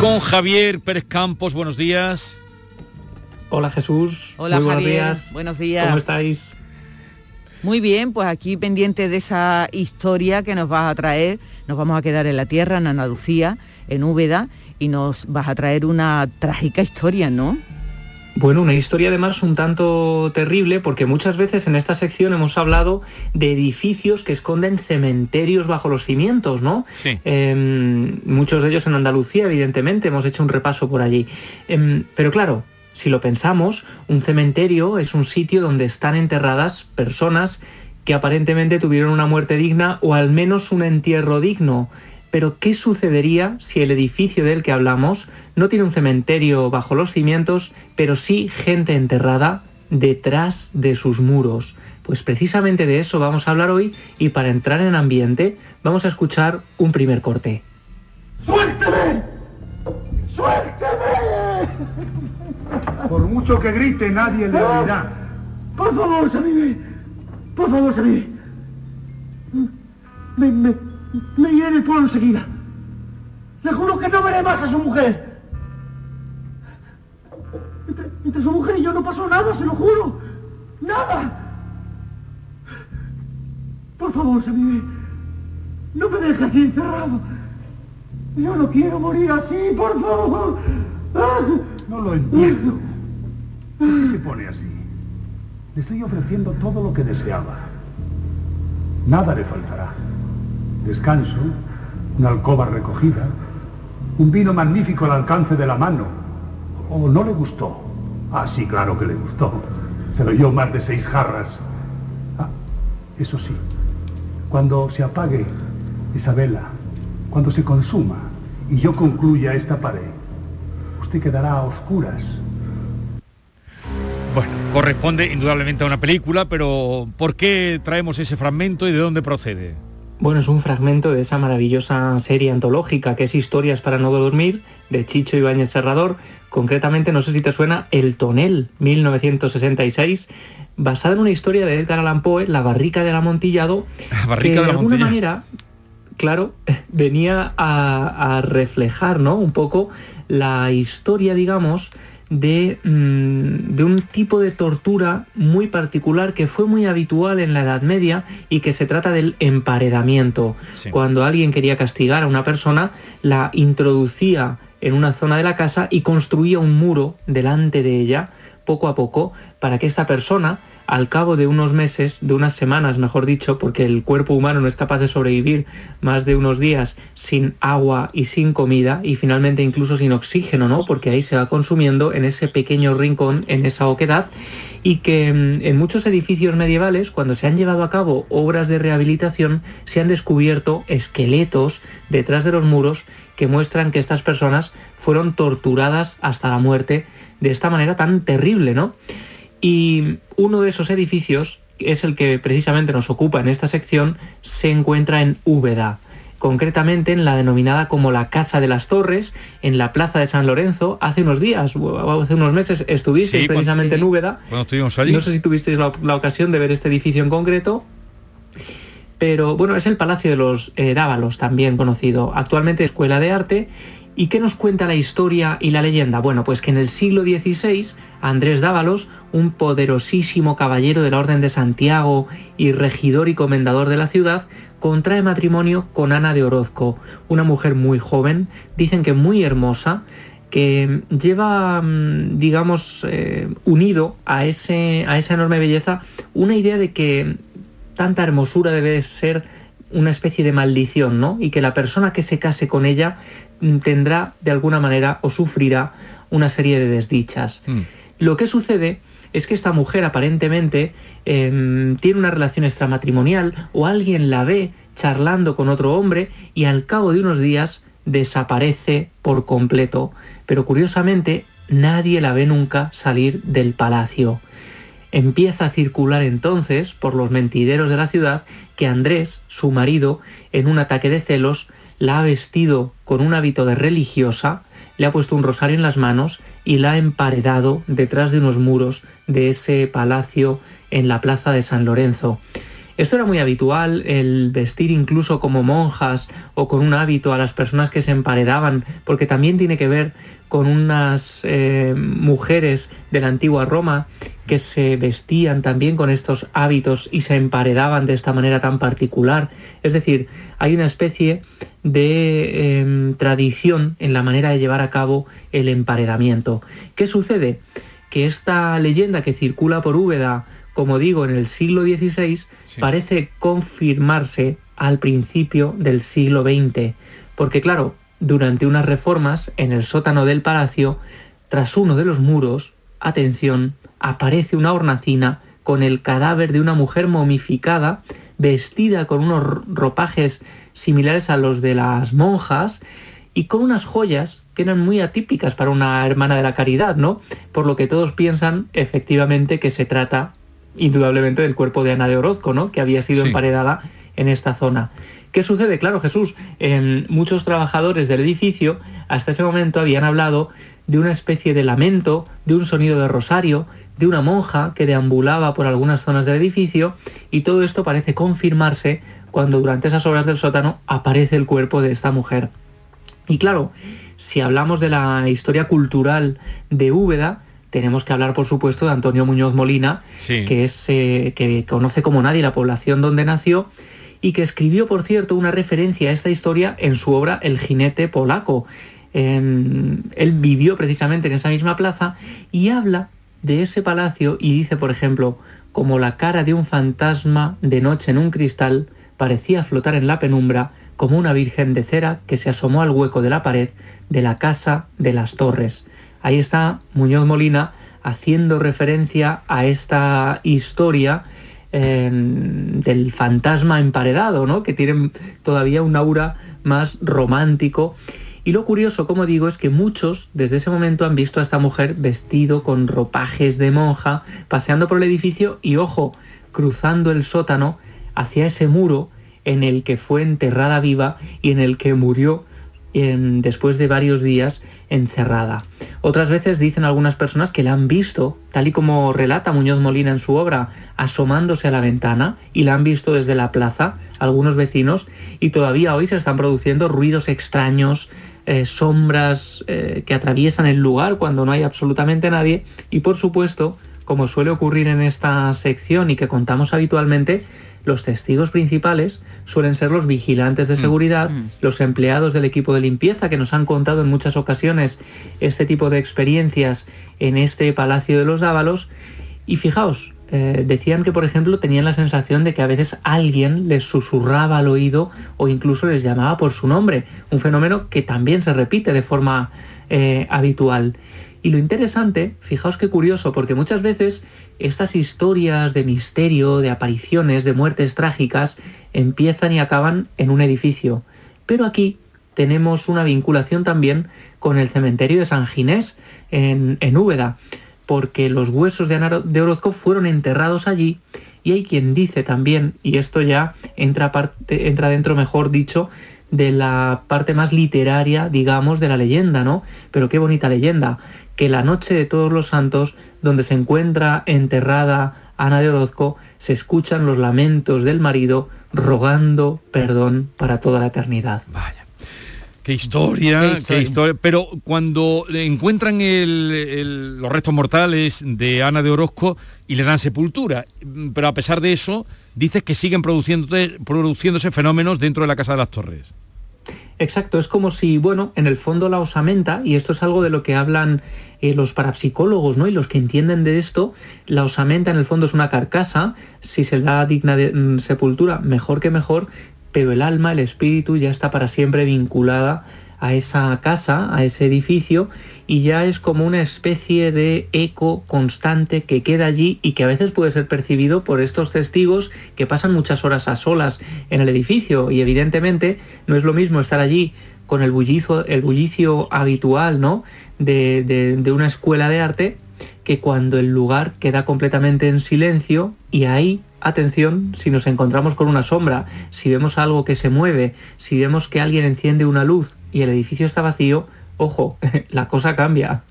Con Javier Pérez Campos, buenos días. Hola Jesús. Hola Muy buenos Javier. días. Buenos días. ¿Cómo estáis? Muy bien, pues aquí pendiente de esa historia que nos vas a traer, nos vamos a quedar en la tierra, en Andalucía, en Úbeda, y nos vas a traer una trágica historia, ¿no? Bueno, una historia además un tanto terrible porque muchas veces en esta sección hemos hablado de edificios que esconden cementerios bajo los cimientos, ¿no? Sí. Em, muchos de ellos en Andalucía, evidentemente, hemos hecho un repaso por allí. Em, pero claro, si lo pensamos, un cementerio es un sitio donde están enterradas personas que aparentemente tuvieron una muerte digna o al menos un entierro digno. Pero ¿qué sucedería si el edificio del que hablamos no tiene un cementerio bajo los cimientos, pero sí gente enterrada detrás de sus muros? Pues precisamente de eso vamos a hablar hoy y para entrar en ambiente vamos a escuchar un primer corte. ¡Suélteme! ¡Suélteme! Por mucho que grite, nadie le oirá. Por favor, Samime. Por favor, Samime. Me, me, me iré del pueblo enseguida. Le juro que no veré más a su mujer. Entre, su mujer y yo no pasó nada, se lo juro. Nada. Por favor, Samime. No me deje aquí encerrado. Yo no quiero morir así, por favor. No lo entiendo. ¿Por qué se pone así? Le estoy ofreciendo todo lo que deseaba. Nada le faltará. Descanso, una alcoba recogida, un vino magnífico al alcance de la mano. ¿O no le gustó? Ah, sí, claro que le gustó. Se lo oyó más de seis jarras. Ah, eso sí, cuando se apague esa vela, cuando se consuma y yo concluya esta pared, usted quedará a oscuras. Bueno, corresponde indudablemente a una película, pero ¿por qué traemos ese fragmento y de dónde procede? Bueno, es un fragmento de esa maravillosa serie antológica que es Historias para no dormir, de Chicho Ibáñez Serrador. Concretamente, no sé si te suena, El Tonel, 1966, basada en una historia de Edgar Allan Poe, La barrica del amontillado, La barrica que de alguna manera, claro, venía a, a reflejar, ¿no? Un poco la historia, digamos, de, mm, de un tipo de tortura muy particular que fue muy habitual en la Edad Media y que se trata del emparedamiento. Sí. Cuando alguien quería castigar a una persona, la introducía en una zona de la casa y construía un muro delante de ella, poco a poco, para que esta persona, al cabo de unos meses, de unas semanas, mejor dicho, porque el cuerpo humano no es capaz de sobrevivir más de unos días sin agua y sin comida, y finalmente incluso sin oxígeno, ¿no? Porque ahí se va consumiendo en ese pequeño rincón, en esa oquedad, y que mm, en muchos edificios medievales, cuando se han llevado a cabo obras de rehabilitación, se han descubierto esqueletos detrás de los muros que muestran que estas personas fueron torturadas hasta la muerte de esta manera tan terrible, ¿no? Y uno de esos edificios, es el que precisamente nos ocupa en esta sección, se encuentra en Úbeda, concretamente en la denominada como la Casa de las Torres, en la Plaza de San Lorenzo. Hace unos días, o hace unos meses, estuvisteis Sí, cuando- precisamente en Úbeda. Cuando estuvimos allí. No sé si tuvisteis la, la ocasión de ver este edificio en concreto, pero bueno, es el Palacio de los eh, Dávalos, también conocido, actualmente Escuela de Arte. ¿Y qué nos cuenta la historia y la leyenda? Bueno, pues que en el siglo XVI, Andrés Dávalos, un poderosísimo caballero de la Orden de Santiago y regidor y comendador de la ciudad, contrae matrimonio con Ana de Orozco, una mujer muy joven, dicen que muy hermosa, que lleva, mm, digamos, eh, unido a, ese, a esa enorme belleza una idea de que tanta hermosura debe ser una especie de maldición, ¿no? Y que la persona que se case con ella mm, tendrá de alguna manera o sufrirá una serie de desdichas. Mm. Lo que sucede es que esta mujer aparentemente em, tiene una relación extramatrimonial o alguien la ve charlando con otro hombre y al cabo de unos días desaparece por completo. Pero curiosamente nadie la ve nunca salir del palacio. Empieza a circular entonces por los mentideros de la ciudad que Andrés, su marido, en un ataque de celos, la ha vestido con un hábito de religiosa, le ha puesto un rosario en las manos y la ha emparedado detrás de unos muros de ese palacio en la plaza de San Lorenzo. Esto era muy habitual, el vestir incluso como monjas o con un hábito a las personas que se emparedaban, porque también tiene que ver con unas eh, mujeres de la antigua Roma que se vestían también con estos hábitos y se emparedaban de esta manera tan particular. Es decir, hay una especie de em, tradición en la manera de llevar a cabo el emparedamiento. ¿Qué sucede? Que esta leyenda que circula por Úbeda, como digo, en el siglo XVI, parece confirmarse al principio del siglo XX. Porque claro, durante unas reformas en el sótano del palacio, tras uno de los muros, atención, aparece una hornacina con el cadáver de una mujer momificada, vestida con unos ropajes similares a los de las monjas y con unas joyas que eran muy atípicas para una hermana de la caridad, ¿no? Por lo que todos piensan efectivamente que se trata indudablemente del cuerpo de Ana de Orozco, ¿no? Que había sido emparedada en esta zona. ¿Qué sucede? Claro, Jesús, en muchos trabajadores del edificio hasta ese momento habían hablado de una especie de lamento, de un sonido de rosario, de una monja que deambulaba por algunas zonas del edificio y todo esto parece confirmarse cuando durante esas obras del sótano aparece el cuerpo de esta mujer. Y claro, si hablamos de la historia cultural de Úbeda, tenemos que hablar, por supuesto, de Antonio Muñoz Molina, que, es, eh, que conoce como nadie la población donde nació y que escribió, por cierto, una referencia a esta historia en su obra El jinete polaco. él vivió precisamente en esa misma plaza y habla de ese palacio y dice, por ejemplo, como la cara de un fantasma de noche en un cristal, parecía flotar en la penumbra como una virgen de cera que se asomó al hueco de la pared de la casa de las torres. Ahí está Muñoz Molina haciendo referencia a esta historia del fantasma emparedado, ¿no? que tiene todavía un aura más romántico. Y lo curioso, como digo, es que muchos desde ese momento han visto a esta mujer vestido con ropajes de monja, paseando por el edificio y, ojo, cruzando el sótano hacia ese muro en el que fue enterrada viva y en el que murió después de varios días encerrada. Otras veces dicen algunas personas que la han visto, tal y como relata Muñoz Molina en su obra, asomándose a la ventana y la han visto desde la plaza algunos vecinos y todavía hoy se están produciendo ruidos extraños, eh, sombras eh, que atraviesan el lugar cuando no hay absolutamente nadie y por supuesto, como suele ocurrir en esta sección y que contamos habitualmente, los testigos principales suelen ser los vigilantes de mm, seguridad, mm. los empleados del equipo de limpieza que nos han contado en muchas ocasiones este tipo de experiencias en este Palacio de los Dávalos. Y fijaos, eh, decían que, por ejemplo, tenían la sensación de que a veces alguien les susurraba al oído o incluso les llamaba por su nombre, un fenómeno que también se repite de forma eh, habitual. Y lo interesante, fijaos qué curioso, porque muchas veces estas historias de misterio, de apariciones, de muertes trágicas, empiezan y acaban en un edificio. Pero aquí tenemos una vinculación también con el cementerio de San Ginés, en, en Úbeda, porque los huesos de de Orozco fueron enterrados allí y hay quien dice también, y esto ya entra, parte, entra dentro, mejor dicho, de la parte más literaria, digamos, de la leyenda, ¿no? Pero qué bonita leyenda, que la noche de todos los santos, donde se encuentra enterrada Ana de Orozco, se escuchan los lamentos del marido rogando perdón para toda la eternidad. Vaya. Qué historia, qué historia, Pero cuando encuentran los restos mortales de Ana de Orozco y le dan sepultura, pero a pesar de eso, dices que siguen produciéndose fenómenos dentro de la Casa de las Torres. Exacto, es como si, bueno, en el fondo la osamenta, y esto es algo de lo que hablan eh, los parapsicólogos, ¿no? Y los que entienden de esto, la osamenta en el fondo es una carcasa, si se da digna de mm, sepultura, mejor que mejor, pero el alma, el espíritu ya está para siempre vinculada a esa casa, a ese edificio, y ya es como una especie de eco constante que queda allí y que a veces puede ser percibido por estos testigos que pasan muchas horas a solas en el edificio y evidentemente no es lo mismo estar allí con el bullicio, el bullicio habitual ¿no? de, de una escuela de arte que cuando el lugar queda completamente en silencio y ahí atención si nos encontramos con una sombra, si vemos algo que se mueve, si vemos que alguien enciende una luz y el edificio está vacío, ojo, la cosa cambia.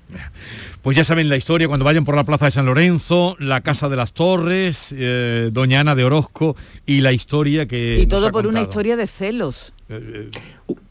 Pues ya saben la historia, cuando vayan por la Plaza de San Lorenzo, la Casa de las Torres, eh, Doña Ana de Orozco y la historia que... Y todo por una historia de celos. Eh,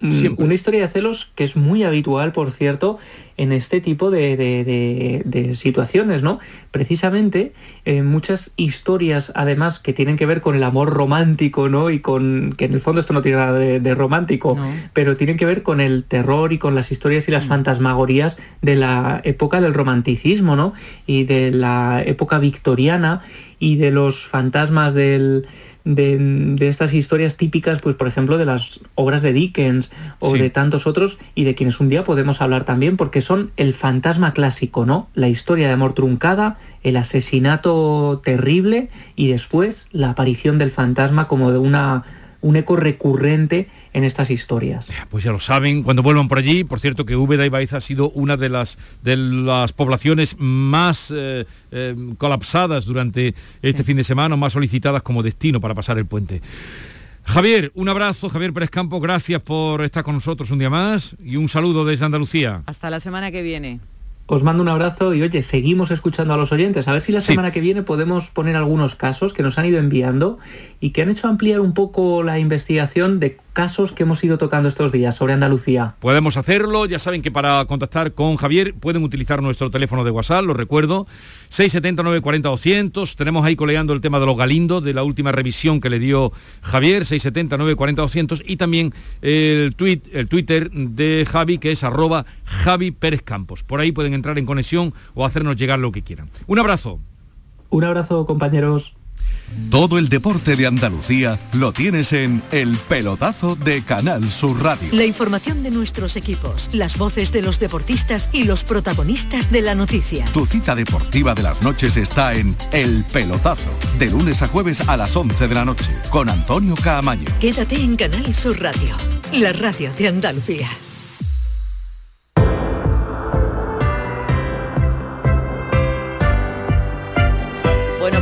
eh, una historia de celos que es muy habitual, por cierto, en este tipo de, situaciones, ¿no? Precisamente eh, muchas historias, además, que tienen que ver con el amor romántico, ¿no? Y con, que en el fondo esto no tiene nada de, romántico, pero tienen que ver con el terror y con las historias y las mm. fantasmagorías de la época del romanticismo, ¿no? Y de la época victoriana y de los fantasmas del de, estas historias típicas, pues por ejemplo, de las obras de Dickens o de tantos otros y de quienes un día podemos hablar también, porque son el fantasma clásico, ¿no? La historia de amor truncada, el asesinato terrible y después la aparición del fantasma como de una un eco recurrente en estas historias. Pues ya lo saben, cuando vuelvan por allí, por cierto que Úbeda y Baeza ha sido una de las, de las poblaciones más eh, eh, colapsadas durante este fin de semana, más solicitadas como destino para pasar el puente. Javier, un abrazo, Javier Pérez Campo, gracias por estar con nosotros un día más y un saludo desde Andalucía. Hasta la semana que viene os mando un abrazo y oye, seguimos escuchando a los oyentes. A ver si la semana que viene podemos poner algunos casos que nos han ido enviando y que han hecho ampliar un poco la investigación de casos que hemos ido tocando estos días sobre Andalucía. Podemos hacerlo, ya saben que para contactar con Javier pueden utilizar nuestro teléfono de WhatsApp, lo recuerdo, 679 40 200, tenemos ahí coleando el tema de los galindos, de la última revisión que le dio Javier, 679 40 200, y también el, tweet, el Twitter de Javi, que es arroba Javi Pérez Campos. Por ahí pueden entrar en conexión o hacernos llegar lo que quieran. Un abrazo. Un abrazo, compañeros. Todo el deporte de Andalucía lo tienes en El Pelotazo de Canal Sur Radio. La información de nuestros equipos, las voces de los deportistas y los protagonistas de la noticia. Tu cita deportiva de las noches está en El Pelotazo, de lunes a jueves a las 11 de la noche, con Antonio Caamaño. Quédate en Canal Sur Radio, la radio de Andalucía.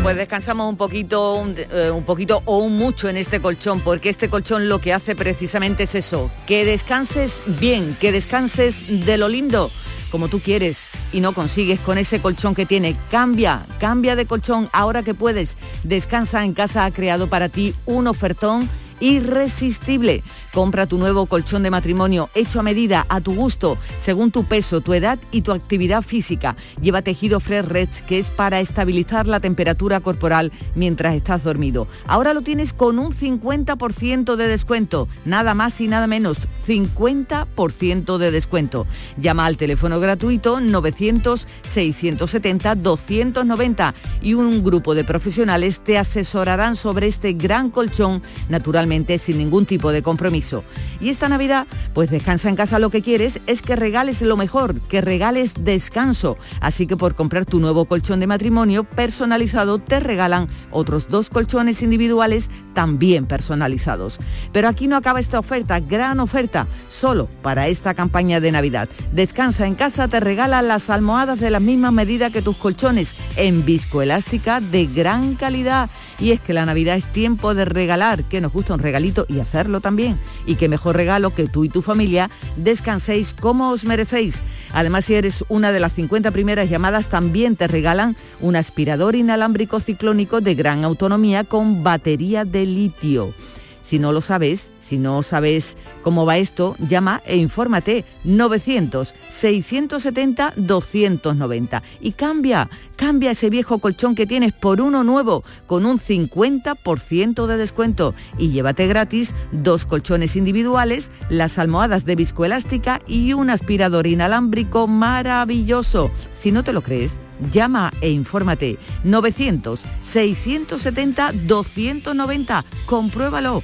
Pues descansamos un poquito, eh, un, poquito o un mucho en este colchón, porque este colchón lo que hace precisamente es eso, que descanses bien, que descanses de lo lindo, como tú quieres, y no consigues con ese colchón que tiene. Cambia, cambia de colchón ahora que puedes. Descansa en casa ha creado para ti un ofertón irresistible. Compra tu nuevo colchón de matrimonio hecho a medida, a tu gusto, según tu peso, tu edad y tu actividad física. Lleva tejido Fresh Red, que es para estabilizar la temperatura corporal mientras estás dormido. Ahora lo tienes con un 50% de descuento, nada más y nada menos, 50% de descuento. Llama al teléfono gratuito 900-670-290 y un grupo de profesionales te asesorarán sobre este gran colchón sin ningún tipo de compromiso. Y esta Navidad, pues descansa en casa lo que quieres, es que regales lo mejor, que regales descanso. Así que por comprar tu nuevo colchón de matrimonio personalizado, te regalan otros dos colchones individuales también personalizados. Pero aquí no acaba esta oferta, gran oferta, solo para esta campaña de Navidad. Descansa en casa, te regala las almohadas de la misma medida que tus colchones en viscoelástica de gran calidad. Y es que la Navidad es tiempo de regalar, que nos gusta un regalito y hacerlo también y qué mejor regalo que tú y tu familia descanséis como os merecéis. Además, si eres una de las 50 primeras llamadas, también te regalan un aspirador inalámbrico ciclónico de gran autonomía con batería de litio. Si no lo sabes, si no sabes cómo va esto, llama e infórmate. 900-670-290 y cambia, cambia ese viejo colchón que tienes por uno nuevo con un 50% de descuento. Y llévate gratis dos colchones individuales, las almohadas de viscoelástica y un aspirador inalámbrico maravilloso. Si no te lo crees, llama e infórmate. 900-670-290. Compruébalo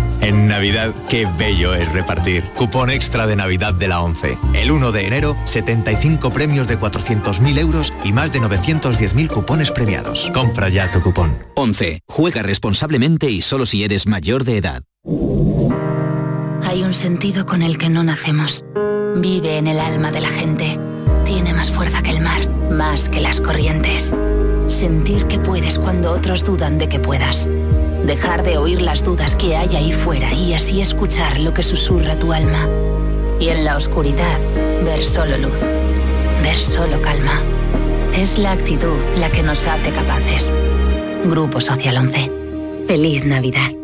En Navidad, qué bello es repartir. Cupón extra de Navidad de la 11. El 1 de enero, 75 premios de 400.000 euros y más de 910.000 cupones premiados. Compra ya tu cupón. 11. Juega responsablemente y solo si eres mayor de edad. Hay un sentido con el que no nacemos. Vive en el alma de la gente. Tiene más fuerza que el mar, más que las corrientes. Sentir que puedes cuando otros dudan de que puedas. Dejar de oír las dudas que hay ahí fuera y así escuchar lo que susurra tu alma. Y en la oscuridad, ver solo luz. Ver solo calma. Es la actitud la que nos hace capaces. Grupo Social 11. Feliz Navidad.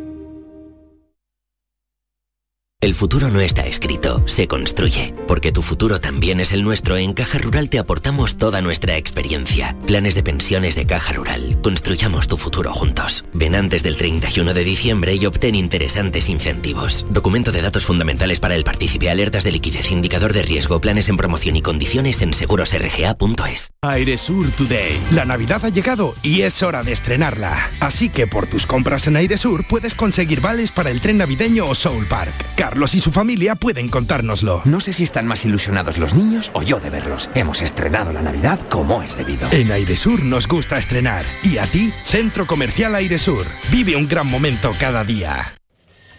El futuro no está escrito, se construye. Porque tu futuro también es el nuestro, en Caja Rural te aportamos toda nuestra experiencia. Planes de pensiones de Caja Rural. Construyamos tu futuro juntos. Ven antes del 31 de diciembre y obtén interesantes incentivos. Documento de datos fundamentales para el partícipe, alertas de liquidez, indicador de riesgo, planes en promoción y condiciones en segurosrga.es. Airesur Today. La Navidad ha llegado y es hora de estrenarla. Así que por tus compras en Airesur puedes conseguir vales para el tren navideño o Soul Park. Carlos y su familia pueden contárnoslo. No sé si están más ilusionados los niños o yo de verlos. Hemos estrenado la Navidad como es debido. En Airesur nos gusta estrenar. ¿Y a ti? Centro Comercial Airesur. Vive un gran momento cada día.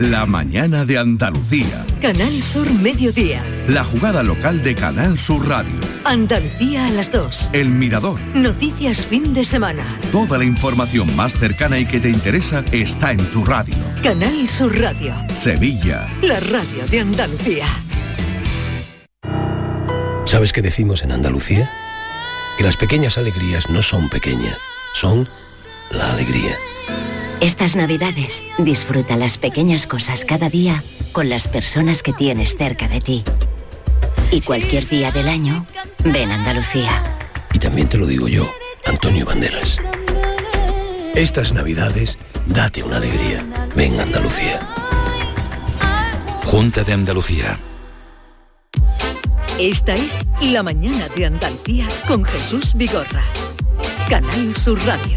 La mañana de Andalucía. Canal Sur Mediodía. La jugada local de Canal Sur Radio. Andalucía a las 2. El Mirador. Noticias fin de semana. Toda la información más cercana y que te interesa está en tu radio. Canal Sur Radio. Sevilla. La radio de Andalucía. ¿Sabes qué decimos en Andalucía? Que las pequeñas alegrías no son pequeñas, son la alegría. Estas navidades disfruta las pequeñas cosas cada día con las personas que tienes cerca de ti. Y cualquier día del año, ven Andalucía. Y también te lo digo yo, Antonio Banderas. Estas navidades, date una alegría. Ven Andalucía. Junta de Andalucía. Esta es La mañana de Andalucía con Jesús Vigorra. Canal Sur Radio.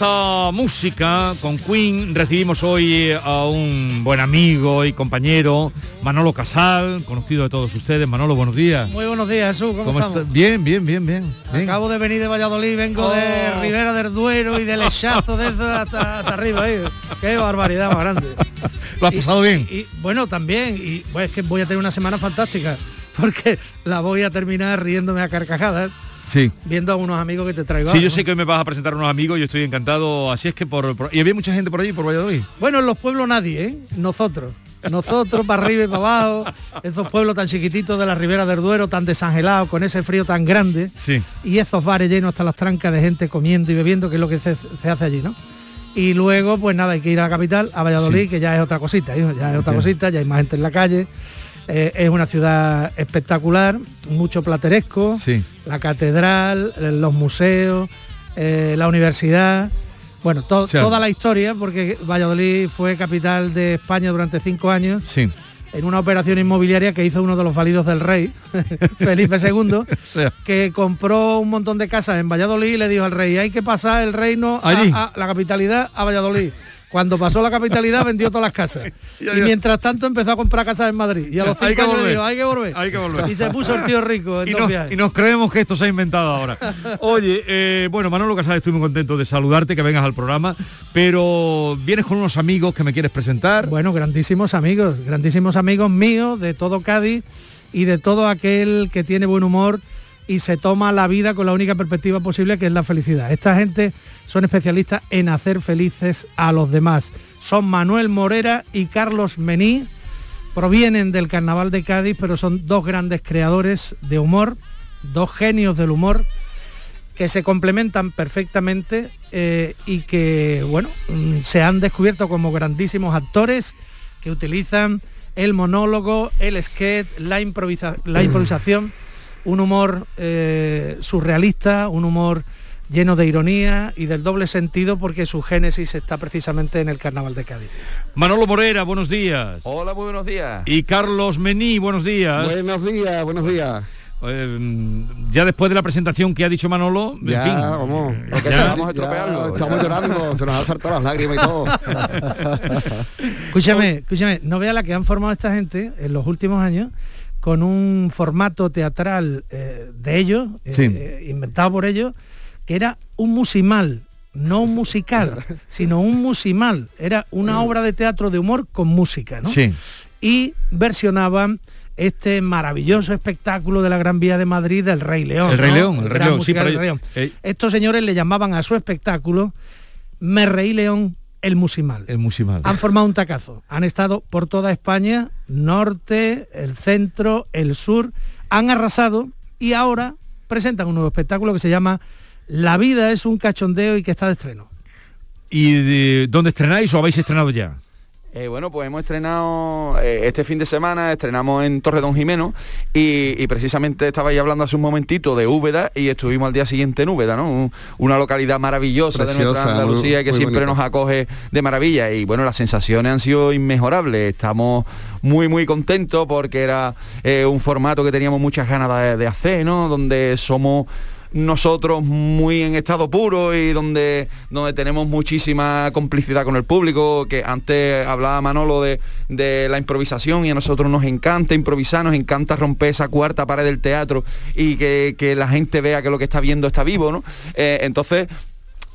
Esta música, con Queen, recibimos hoy a un buen amigo y compañero, Manolo Casal, conocido de todos ustedes. Manolo, buenos días. Muy buenos días, Jesús. ¿Cómo, estás? Bien, bien, bien, bien. Acabo de venir de Valladolid, vengo de Oh. Ribera del Duero y del Echazo de eso hasta, hasta arriba. ahí. Qué barbaridad más grande. ¿Lo has pasado bien? Y bueno, también. Y pues es que voy a tener una semana fantástica porque la voy a terminar riéndome a carcajadas. Sí. Viendo a unos amigos que te traigo. Sí, yo sé que hoy me vas a presentar a unos amigos, yo estoy encantado. Así es que por, por- y había mucha gente por allí, por Valladolid. Bueno, en los pueblos nadie, ¿eh? Nosotros. Nosotros para arriba y para abajo, esos pueblos tan chiquititos de la Ribera del Duero, tan desangelados, con ese frío tan grande, Sí. y esos bares llenos hasta las trancas de gente comiendo y bebiendo, que es lo que se, se hace allí, ¿no? Y luego, pues nada, hay que ir a la capital, a Valladolid, Sí. que ya es otra cosita, hijo, ya es otra Sí. cosita, ya hay más gente en la calle. Eh, es una ciudad espectacular, mucho plateresco, Sí. La catedral, eh, los museos, eh, la universidad, bueno, to- toda la historia, porque Valladolid fue capital de España durante cinco años Sí. en una operación inmobiliaria que hizo uno de los válidos del rey, Felipe II, que compró un montón de casas en Valladolid y le dijo al rey, hay que pasar el reino a, la capitalidad a Valladolid. Cuando pasó la capitalidad vendió todas las casas. Ya, y mientras tanto empezó a comprar casas en Madrid. Y a los Hay cinco que años volver. dijo, hay que volver. Hay que volver. Y se puso el tío rico en y dos nos, viajes. y nos creemos que esto se ha inventado ahora. Oye, eh, bueno, Manolo Casal, estoy muy contento de saludarte, que vengas al programa, pero vienes con unos amigos que me quieres presentar. Bueno, grandísimos amigos, grandísimos amigos míos de todo Cádiz y de todo aquel que tiene buen humor y se toma la vida con la única perspectiva posible que es la felicidad. Esta gente son especialistas en hacer felices a los demás. Son Manuel Morera y Carlos Mení. Provienen del Carnaval de Cádiz, pero son dos grandes creadores de humor, dos genios del humor que se complementan perfectamente eh, y que, bueno, mm, se han descubierto como grandísimos actores que utilizan el monólogo, el sketch, la, improvisa- la improvisación, un humor eh, surrealista, un humor lleno de ironía y del doble sentido porque su génesis está precisamente en el Carnaval de Cádiz. Manolo Morera, buenos días. Hola, muy buenos días. Y Carlos Mení, buenos días. Buenos días, buenos días. Eh, ya después de la presentación que ha dicho Manolo, en Ya, fin, vamos, ya- vamos a estropearlo. Estamos llorando, se nos han saltado las lágrimas y todo. Escúchame, escúchame, no vea la que han formado esta gente en los últimos años con un formato teatral eh, de ellos, eh, Sí. eh, inventado por ellos, que era un musimal, no un musical, sino un musimal. Era una obra de teatro de humor con música, ¿no? Sí. Y versionaban este maravilloso espectáculo de la Gran Vía de Madrid del Rey León. El Rey ¿no? León, el Rey León, sí, pero Rey Estos señores le llamaban a su espectáculo Me Reí León el musimal. el musimal. Han formado un tacazo. Han estado por toda España, norte, el centro, el sur. Han arrasado y ahora presentan un nuevo espectáculo que se llama La vida es un cachondeo y que está de estreno. ¿Y de dónde estrenáis o habéis estrenado ya? Eh, bueno, pues hemos estrenado eh, este fin de semana, estrenamos en Torre Don Jimeno y, y precisamente estabais hablando hace un momentito de Úbeda y estuvimos al día siguiente en Úbeda, ¿no? Un- una localidad maravillosa de nuestra Andalucía muy- que muy siempre nos acoge de maravilla y bueno, las sensaciones han sido inmejorables. Estamos muy muy contentos porque era eh, un formato que teníamos muchas ganas de, de hacer, ¿no? Donde somos nosotros muy en estado puro y donde, donde tenemos muchísima complicidad con el público, que antes hablaba Manolo de, de la improvisación y a nosotros nos encanta improvisar, nos encanta romper esa cuarta pared del teatro y que, que la gente vea que lo que está viendo está vivo, ¿no? Eh, entonces,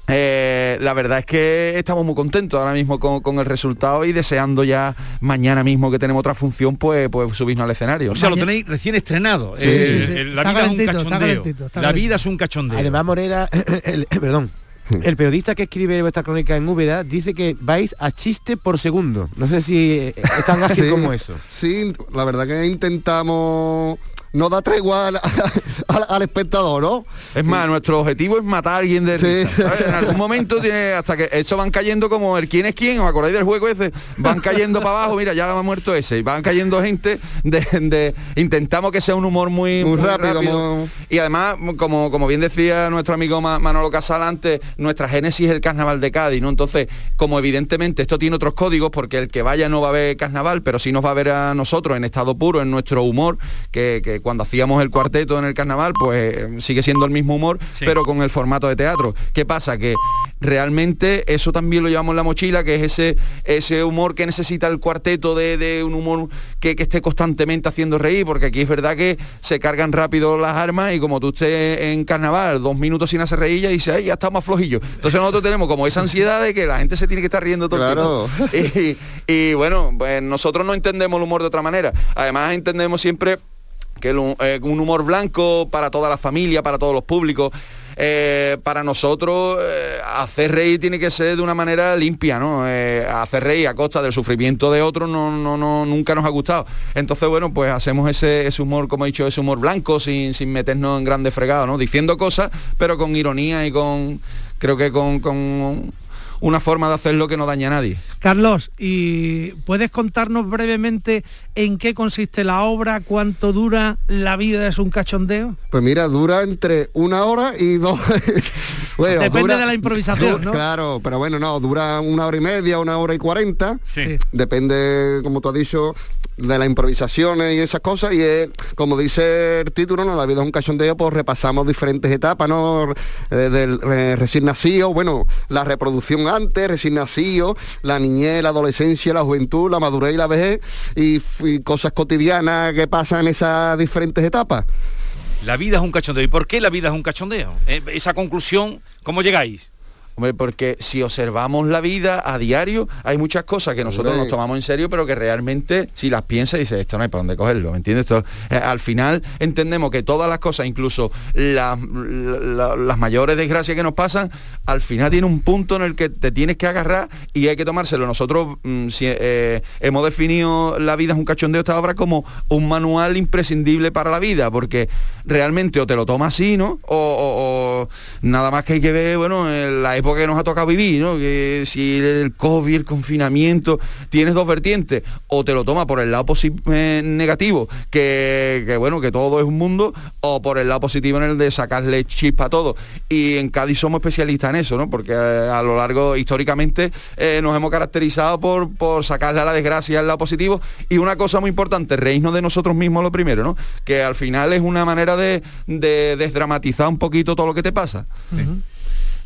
eh, la verdad es que estamos muy contentos ahora mismo con, con el resultado y deseando ya mañana mismo que tenemos otra función, pues, pues subirnos al escenario. O sea, lo tenéis recién estrenado. Sí, Eh, sí, sí. eh, La Está vida es un está cachondeo. calentito, está La calentito. vida es un cachondeo. Además, Morera, el, perdón, el periodista que escribe vuestra crónica en Úbeda dice que vais a chiste por segundo. No sé si eh, es tan ágil Sí, como eso. Sí, la verdad que intentamos no dar tregua al, al- al espectador, ¿no? Es más, nuestro objetivo es matar a alguien de Sí. En algún momento tiene, hasta que eso van cayendo como el quién es quién, ¿os acordáis del juego ese? Van cayendo para abajo, mira, ya ha muerto ese, y van cayendo gente de, de- intentamos que sea un humor muy, Muy rápido, muy- Y además, como, como bien decía nuestro amigo Ma- Manolo Casal antes, nuestra génesis es el carnaval de Cádiz, ¿no? Entonces, como evidentemente esto tiene otros códigos, porque el que vaya no va a ver carnaval, pero sí nos va a ver a nosotros en estado puro, en nuestro humor, que, que cuando hacíamos el cuarteto en el carnaval, pues sigue siendo el mismo humor, pero con el formato de teatro. ¿Qué pasa? Que realmente eso también lo llevamos en la mochila, que es ese, ese humor que necesita el cuarteto de, de un humor que, que esté constantemente haciendo reír, porque aquí es verdad que se cargan rápido las armas y como tú estés en carnaval dos minutos sin hacer reír, ya dices, ay, ya está más flojillo. Entonces nosotros tenemos como esa ansiedad de que la gente se tiene que estar riendo todo Claro. el tiempo. Y, y bueno, pues nosotros no entendemos el humor de otra manera. Además entendemos siempre que eh, un humor blanco para toda la familia, para todos los públicos. eh, para nosotros eh, hacer reír tiene que ser de una manera limpia, ¿no? Hacer reír a costa del sufrimiento de otros no, no, no, nunca nos ha gustado. Entonces, bueno, pues hacemos ese, humor, como he dicho, ese humor blanco, sin, sin meternos en grandes fregados, ¿no? Diciendo cosas, pero con ironía y con, creo que con una forma de hacerlo que no daña a nadie. Carlos, ¿y puedes contarnos brevemente en qué consiste la obra, cuánto dura la vida es un cachondeo? Pues mira, dura entre una hora y dos. bueno, Depende dura- de la improvisación, ¿no? Claro, pero bueno, no, dura una hora y media, una hora y cuarenta. Sí. Depende, como tú has dicho, de las improvisaciones y esas cosas. Y es, como dice el título, ¿no? La vida es un cachondeo, pues repasamos diferentes etapas, ¿no? Eh, del eh, recién nacido, bueno, la reproducción antes, recién nacido, la niñez, la adolescencia, la juventud, la madurez y la vejez, y, y cosas cotidianas que pasan en esas diferentes etapas. La vida es un cachondeo. ¿Y por qué la vida es un cachondeo? Eh, esa conclusión, ¿cómo llegáis? Hombre, porque si observamos la vida a diario, hay muchas cosas que nosotros Hombre. nos tomamos en serio, pero que realmente, si las piensas, dices, esto no hay para dónde cogerlo, ¿me entiendes? Esto, eh, al final entendemos que todas las cosas, incluso las, la- las mayores desgracias que nos pasan, al final tiene un punto en el que te tienes que agarrar y hay que tomárselo. Nosotros mm, si, eh, hemos definido la vida es un cachondeo esta obra como un manual imprescindible para la vida, porque realmente o te lo tomas así, ¿no? O, o- o nada más que hay que ver, bueno, en la época que nos ha tocado vivir, ¿no? Que si el COVID, el confinamiento, tienes dos vertientes, o te lo tomas por el lado eh, negativo, que, bueno, que todo es un mundo, o por el lado positivo en el de sacarle chispa a todo. Y en Cádiz somos especialistas en eso, ¿no? Porque eh, a lo largo, históricamente, eh, nos hemos caracterizado por, por sacarle a la desgracia el lado positivo. Y una cosa muy importante, reírnos de nosotros mismos lo primero, ¿no? Que al final es una manera de, de desdramatizar un poquito todo lo que te pasa.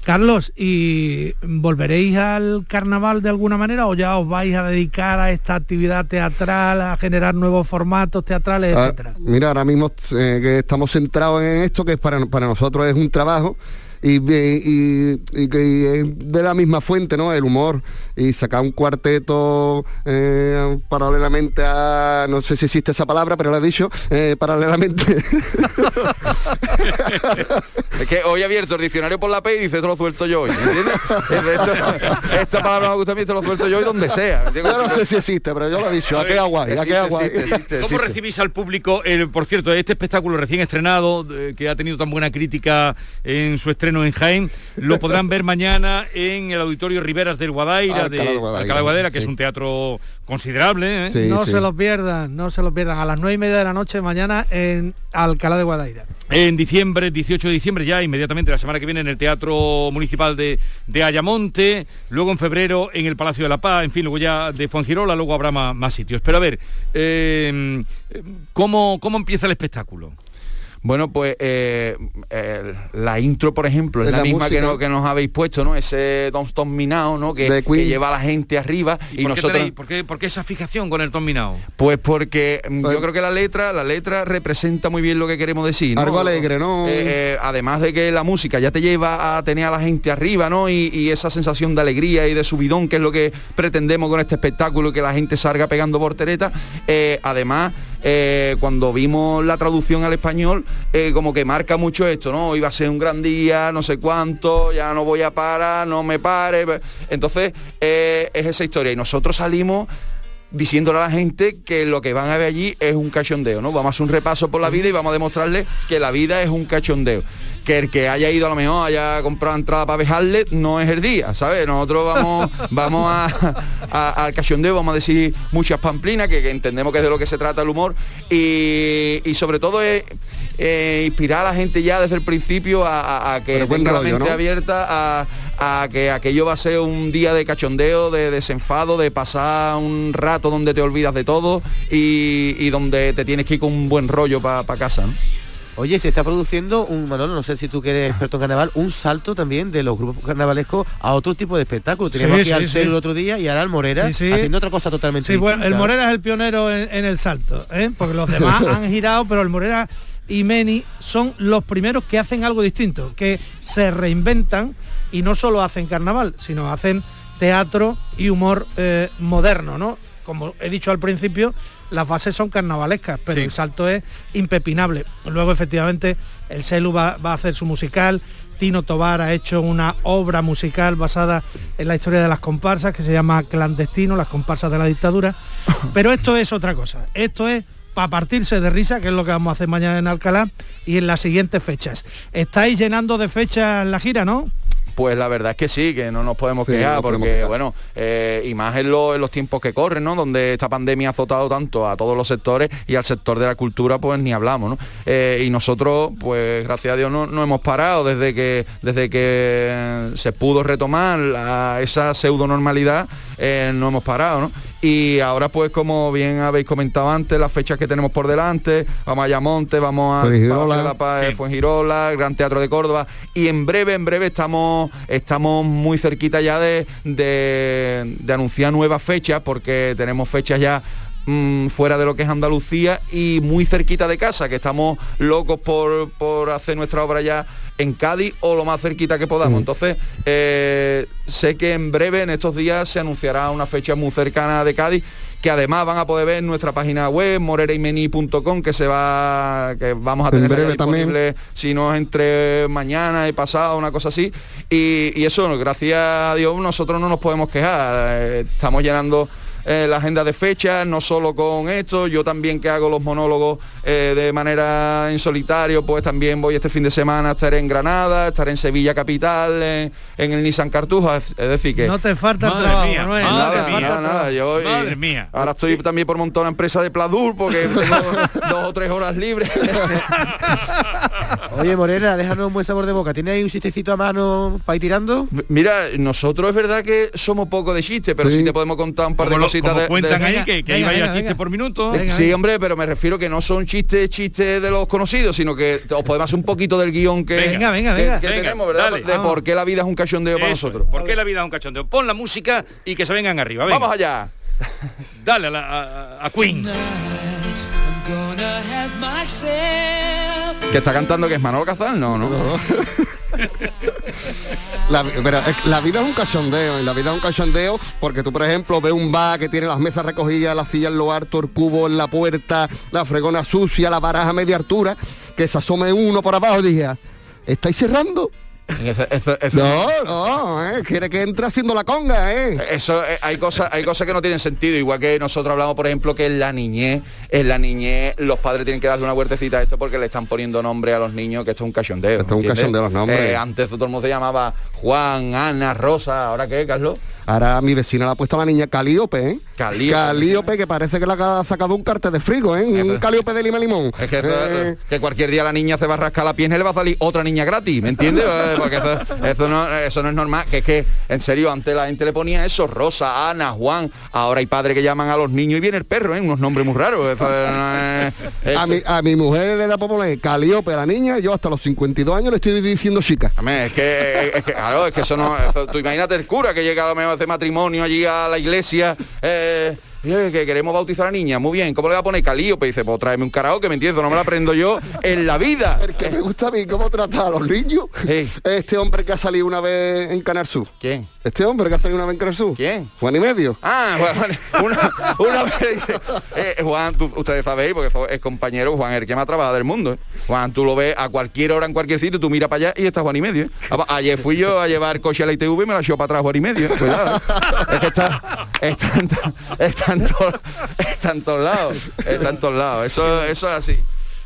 Carlos, ¿y volveréis al carnaval de alguna manera o ya os vais a dedicar a esta actividad teatral, a generar nuevos formatos teatrales, Ah, etcétera? mira, ahora mismo eh, que estamos centrados en esto, que es para, para nosotros es un trabajo y, y- y de la misma fuente, ¿no? El humor y sacar un cuarteto eh, paralelamente a, no sé si existe esa palabra, pero lo he dicho, eh, paralelamente. Es que hoy he abierto el diccionario por la P y dice, esto lo suelto yo hoy, esta palabra me gusta a mí, esto lo suelto yo hoy donde sea. Yo no sé si existe, pero yo lo he dicho, quedado guay. Existe, existe, ¿Cómo recibís al público, el, por cierto, este espectáculo recién estrenado, eh, que ha tenido tan buena crítica en su estreno en Jaén, lo podrán ver mañana en el Auditorio Riveras del Guadaira, Alcalá de de Guadaira, Alcalá de Guadaira, que sí. es un teatro considerable. ¿eh? Sí, no sí. se lo pierdan, no se lo pierdan. A las nueve y media de la noche mañana en Alcalá de Guadaira. En diciembre, 18 de diciembre, ya inmediatamente la semana que viene en el Teatro Municipal de, de Ayamonte, luego en febrero en el Palacio de la Paz, en fin, luego ya de Fuengirola, luego habrá más, más sitios. Pero a ver, eh, ¿cómo, ¿cómo empieza el espectáculo? Bueno, pues eh, eh, la intro, por ejemplo, es la, la misma que, música. no- que nos habéis puesto, ¿no? Ese Don't Stop Me Now, ¿no? Que, lleva a la gente arriba y, ¿Y, por, qué nosotros... tenéis- por qué, por qué esa fijación con el Tom Minao? Pues porque mm, Pues- yo creo que la letra, la letra representa muy bien lo que queremos decir. ¿no? Algo alegre, ¿no? Eh, eh, además de que la música ya te lleva a tener a la gente arriba, ¿no? Y, y esa sensación de alegría y de subidón, que es lo que pretendemos con este espectáculo, que la gente salga pegando portereta. Eh, además, eh, cuando vimos la traducción al español, eh, como que marca mucho esto, ¿no? Iba a ser un gran día, no sé cuánto, ya no voy a parar, no me pare. Entonces, eh, es esa historia. Y nosotros salimos diciéndole a la gente que lo que van a ver allí es un cachondeo, ¿no? Vamos a hacer un repaso por la vida y vamos a demostrarle que la vida es un cachondeo. Que el que haya ido a lo mejor, haya comprado entrada para dejarle, no es el día, ¿sabes? Nosotros vamos, vamos a, a- al cachondeo, vamos a decir muchas pamplinas, que, que entendemos que es de lo que se trata el humor, y, y sobre todo es eh, inspirar a la gente ya desde el principio a, a- a que tenga la mente ¿no? abierta a, a que aquello va a ser un día de cachondeo, de desenfado, de pasar un rato donde te olvidas de todo y, y donde te tienes que ir con un buen rollo para casa. ¿no? Oye, se está produciendo un, Manolo, no sé si tú que eres experto en carnaval, un salto también de los grupos carnavalescos a otro tipo de espectáculo. Teníamos Sí, aquí sí, al sí. Celu el otro día y ahora al Morera Sí, sí. haciendo otra cosa totalmente Sí, bueno, el distinta. Morera es el pionero en, en el salto, ¿eh? porque los demás han girado, pero el Morera y Meni son los primeros que hacen algo distinto, que se reinventan y no solo hacen carnaval, sino hacen teatro y humor eh, moderno, ¿no? Como he dicho al principio, las bases son carnavalescas, pero Sí. el salto es impepinable. Luego, efectivamente, el Celu va, va a hacer su musical, Tino Tobar ha hecho una obra musical basada en la historia de las comparsas que se llama Clandestino, las comparsas de la dictadura. Pero esto es otra cosa. Esto es para partirse de risa, que es lo que vamos a hacer mañana en Alcalá y en las siguientes fechas. Estáis llenando de fechas la gira, ¿no? Pues la verdad es que sí, que no nos podemos Sí, quejar, no podemos porque quejar. bueno, eh, y más en, lo- en los tiempos que corren, ¿no? Donde esta pandemia ha azotado tanto a todos los sectores y al sector de la cultura, pues ni hablamos, ¿no? Eh, y nosotros, pues gracias a Dios, no, no hemos parado desde que desde que se pudo retomar la- esa pseudo normalidad, eh, no hemos parado, ¿no? Y ahora, pues como bien habéis comentado antes, las fechas que tenemos por delante, vamos a Ayamonte, vamos a, Fuengirola. la Paz de Fuengirola, Gran Teatro de Córdoba y en breve, en breve estamos, estamos muy cerquita ya de, de- de anunciar nuevas fechas porque tenemos fechas ya mm, fuera de lo que es Andalucía y muy cerquita de casa, que estamos locos por, por hacer nuestra obra ya en Cádiz o lo más cerquita que podamos. Entonces, eh, sé que en breve, en estos días, se anunciará una fecha muy cercana de Cádiz que además van a poder ver en nuestra página web morereimeni.com que se va que vamos a En tener breve disponible si no es entre mañana y pasado una cosa así. Y, y eso gracias a Dios nosotros no nos podemos quejar. Eh, estamos llenando eh, la agenda de fechas, no solo con esto, yo también que hago los monólogos eh, de manera en solitario, pues también voy este fin de semana a estar en Granada, estar en Sevilla Capital, en, en el Nissan Cartuja, es decir que... No te falta el Madre trabajo, mía. Nada, no te falta nada, el nada, trabajo. yo, eh, Ahora estoy también por montar una empresa de Pladur porque tengo dos o tres horas libres. Oye, Morena, déjanos un buen sabor de boca. ¿Tiene ahí un chistecito a mano para ir tirando? Mira, nosotros es verdad que somos poco de chistes, pero sí, te podemos contar un par Como de lo- cositas como de, cuentan de- ahí, que- que ahí Venga, vaya venga, chiste venga. por minuto. Sí, hombre, pero me refiero que no son chistes, chistes de los conocidos, sino que os podemos hacer un poquito del guion que, Venga, venga, que- venga. que Venga, tenemos, ¿verdad? dale. de Vamos. por qué la vida es un cachondeo para Eso es. nosotros. ¿Por qué la vida es un cachondeo? Pon la música y que se vengan arriba. venga. Vamos allá. Dale a, la- a- a Queen. Que está cantando que es Manolo Cazal, no, no. La, pero es- la vida es un cachondeo, y la vida es un cachondeo porque tú, por ejemplo, ves un bar que tiene las mesas recogidas, la silla en lo harto, el cubo en la puerta, la fregona sucia, la baraja a media altura, que se asome uno por abajo y dije, "Ah, ¿estáis cerrando? No, no, eh, quiere que entre haciendo la conga, ¿eh? Eso eh, hay cosas, hay cosas que no tienen sentido, igual que nosotros hablamos, por ejemplo, que en la niñez, en la niñez los padres tienen que darle una huertecita a esto porque le están poniendo nombre a los niños, que esto es un cachondeo. Esto es un cachondeo los nombres. Eh, antes todo el mundo se llamaba Juan, Ana, Rosa, ¿ahora qué, Carlos? Ahora mi vecina le ha puesto a la niña Calíope, ¿eh? Calíope. Calíope, que parece que le ha sacado un cartel de frigo, ¿eh? Un calíope de lima limón. Es que, Eh, que cualquier día la niña se va a rascar la pierna y le va a salir otra niña gratis, ¿me entiendes? Porque eso, eso no, eso no es normal, que es que, en serio, antes la gente le ponía eso, Rosa, Ana, Juan, ahora hay padres que llaman a los niños y viene el perro, ¿eh? Unos nombres muy raros. eso no es- a, mi, a mi mujer le da por poner Calíope a la niña, yo hasta los 52 años le estoy diciendo chica. Amén, es que, es que, claro, es que eso no, eso- tú imagínate el cura que llega a lo mejor a hacer matrimonio allí a la iglesia, eh, "Oye, que queremos bautizar a la niña, muy bien, ¿cómo le va a poner Calíope? Y dice, pues tráeme un karaoke, ¿me entiendes? No me lo aprendo yo en la vida. El que me gusta a mí cómo trata a los niños. Este hombre que ha salido una vez en Canal Sur. ¿Quién? Este hombre que ha salido una vez en Canal Sur. ¿Quién? Juan y medio. Ah, bueno, una, una vez dice, eh, Juan, tú- ustedes sabéis, porque es compañero, Juan, el que más trabaja del mundo. ¿eh? Juan, tú lo ves a cualquier hora, en cualquier sitio, tú miras para allá y está Juan y medio. ¿eh? A- Ayer fui yo a llevar coche a la ITV y me la echó para atrás Juan y medio. ¿eh? Cuidado. ¿eh? Es que está, está, está, to- está en todos lados. Está en todos lados. Eso, eso es así.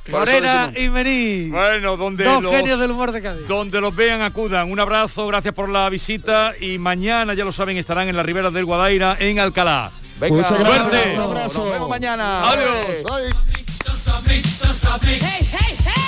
Morena y Mení. Bueno, donde Dos los- genios del humor de Cádiz. Donde los vean, acudan. Un abrazo, gracias por la visita y mañana, ya lo saben, estarán en la ribera del Guadaira, en Alcalá. Venga, Muchas gracias, suerte. un abrazo. Nos vemos mañana. Adiós. Bye. Hey, hey, hey.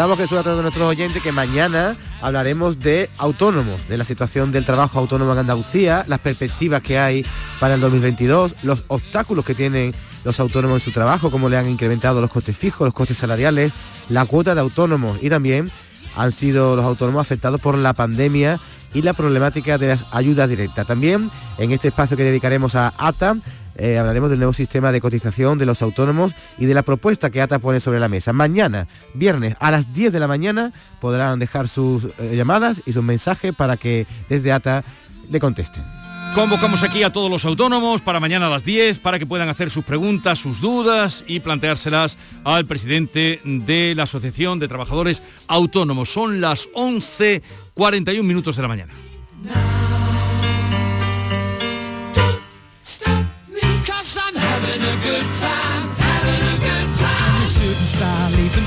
Recordamos que soy a todos nuestros oyentes que mañana hablaremos de autónomos, de la situación del trabajo autónomo en Andalucía, las perspectivas que hay para el 2022, los obstáculos que tienen los autónomos en su trabajo, cómo le han incrementado los costes fijos, los costes salariales, la cuota de autónomos y también han sido los autónomos afectados por la pandemia y la problemática de las ayudas directas. También en este espacio que dedicaremos a ATA eh, hablaremos del nuevo sistema de cotización de los autónomos y de la propuesta que ATA pone sobre la mesa. Mañana, viernes, a las 10 de la mañana, podrán dejar sus eh, llamadas y sus mensajes para que desde ATA le contesten. Convocamos aquí a todos los autónomos para mañana a las 10 para que puedan hacer sus preguntas, sus dudas y planteárselas al presidente de la Asociación de Trabajadores Autónomos. Son las 11.41 minutos de la mañana.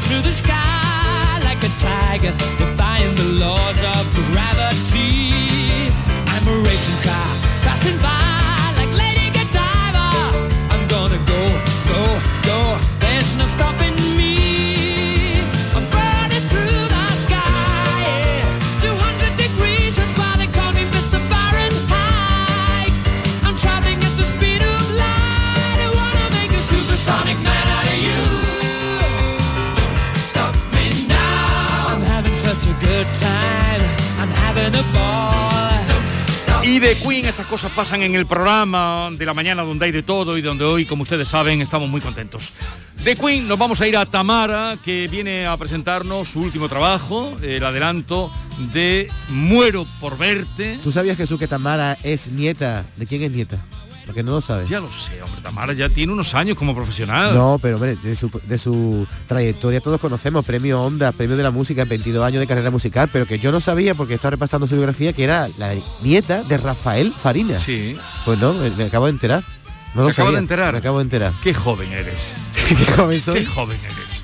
Through the sky like a tiger, defying the laws of gravity. Pasan en el programa de la mañana donde hay de todo y donde hoy, como ustedes saben, estamos muy contentos. De Queen nos vamos a ir a Tamara, que viene a presentarnos su último trabajo, el adelanto de Muero por verte. ¿Tú sabías, Jesús, que Tamara es nieta? ¿De quién es nieta? Porque no lo sabes. Ya lo sé, hombre, Tamara ya tiene unos años como profesional. No, pero hombre, de su, de su trayectoria todos conocemos, premio Onda, premio de la música, 22 años de carrera musical, pero que yo no sabía, porque estaba repasando su biografía, que era la nieta de Rafael Farina. Sí. Pues no, me, me acabo de enterar. No lo ¿Te acabo sabía. de enterar? Me acabo de enterar. Qué joven eres. Qué joven soy. Qué joven eres.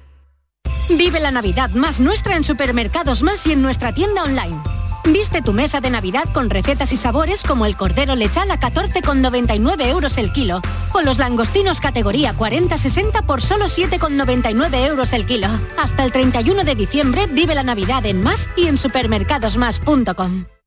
Vive la Navidad más nuestra en Supermercados Más y en nuestra tienda online. Viste tu mesa de Navidad con recetas y sabores como el cordero lechal a 14,99 euros el kilo o los langostinos categoría 40-60 por solo 7,99 euros el kilo. Hasta el 31 de diciembre vive la Navidad en Más y en supermercadosmás.com.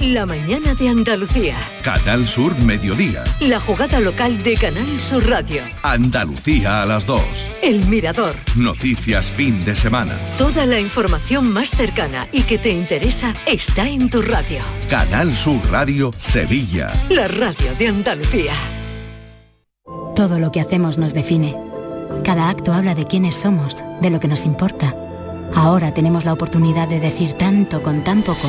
La mañana de Andalucía. Canal Sur Mediodía. La jugada local de Canal Sur Radio. Andalucía a las 2. El Mirador. Noticias fin de semana. Toda la información más cercana y que te interesa está en tu radio. Canal Sur Radio Sevilla. La radio de Andalucía. Todo lo que hacemos nos define. Cada acto habla de quiénes somos, de lo que nos importa. Ahora tenemos la oportunidad de decir tanto con tan poco.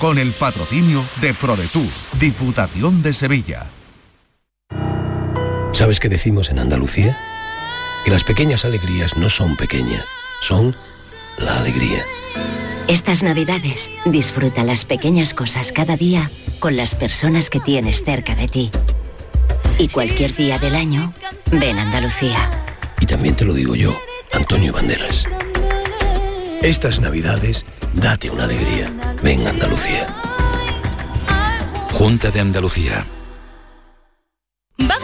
Con el patrocinio de ProDetour, Diputación de Sevilla. ¿Sabes qué decimos en Andalucía? Que las pequeñas alegrías no son pequeñas, son la alegría. Estas navidades disfruta las pequeñas cosas cada día con las personas que tienes cerca de ti. Y cualquier día del año, ven Andalucía. Y también te lo digo yo, Antonio Banderas. Estas navidades, date una alegría. Ven Andalucía. Junta de Andalucía.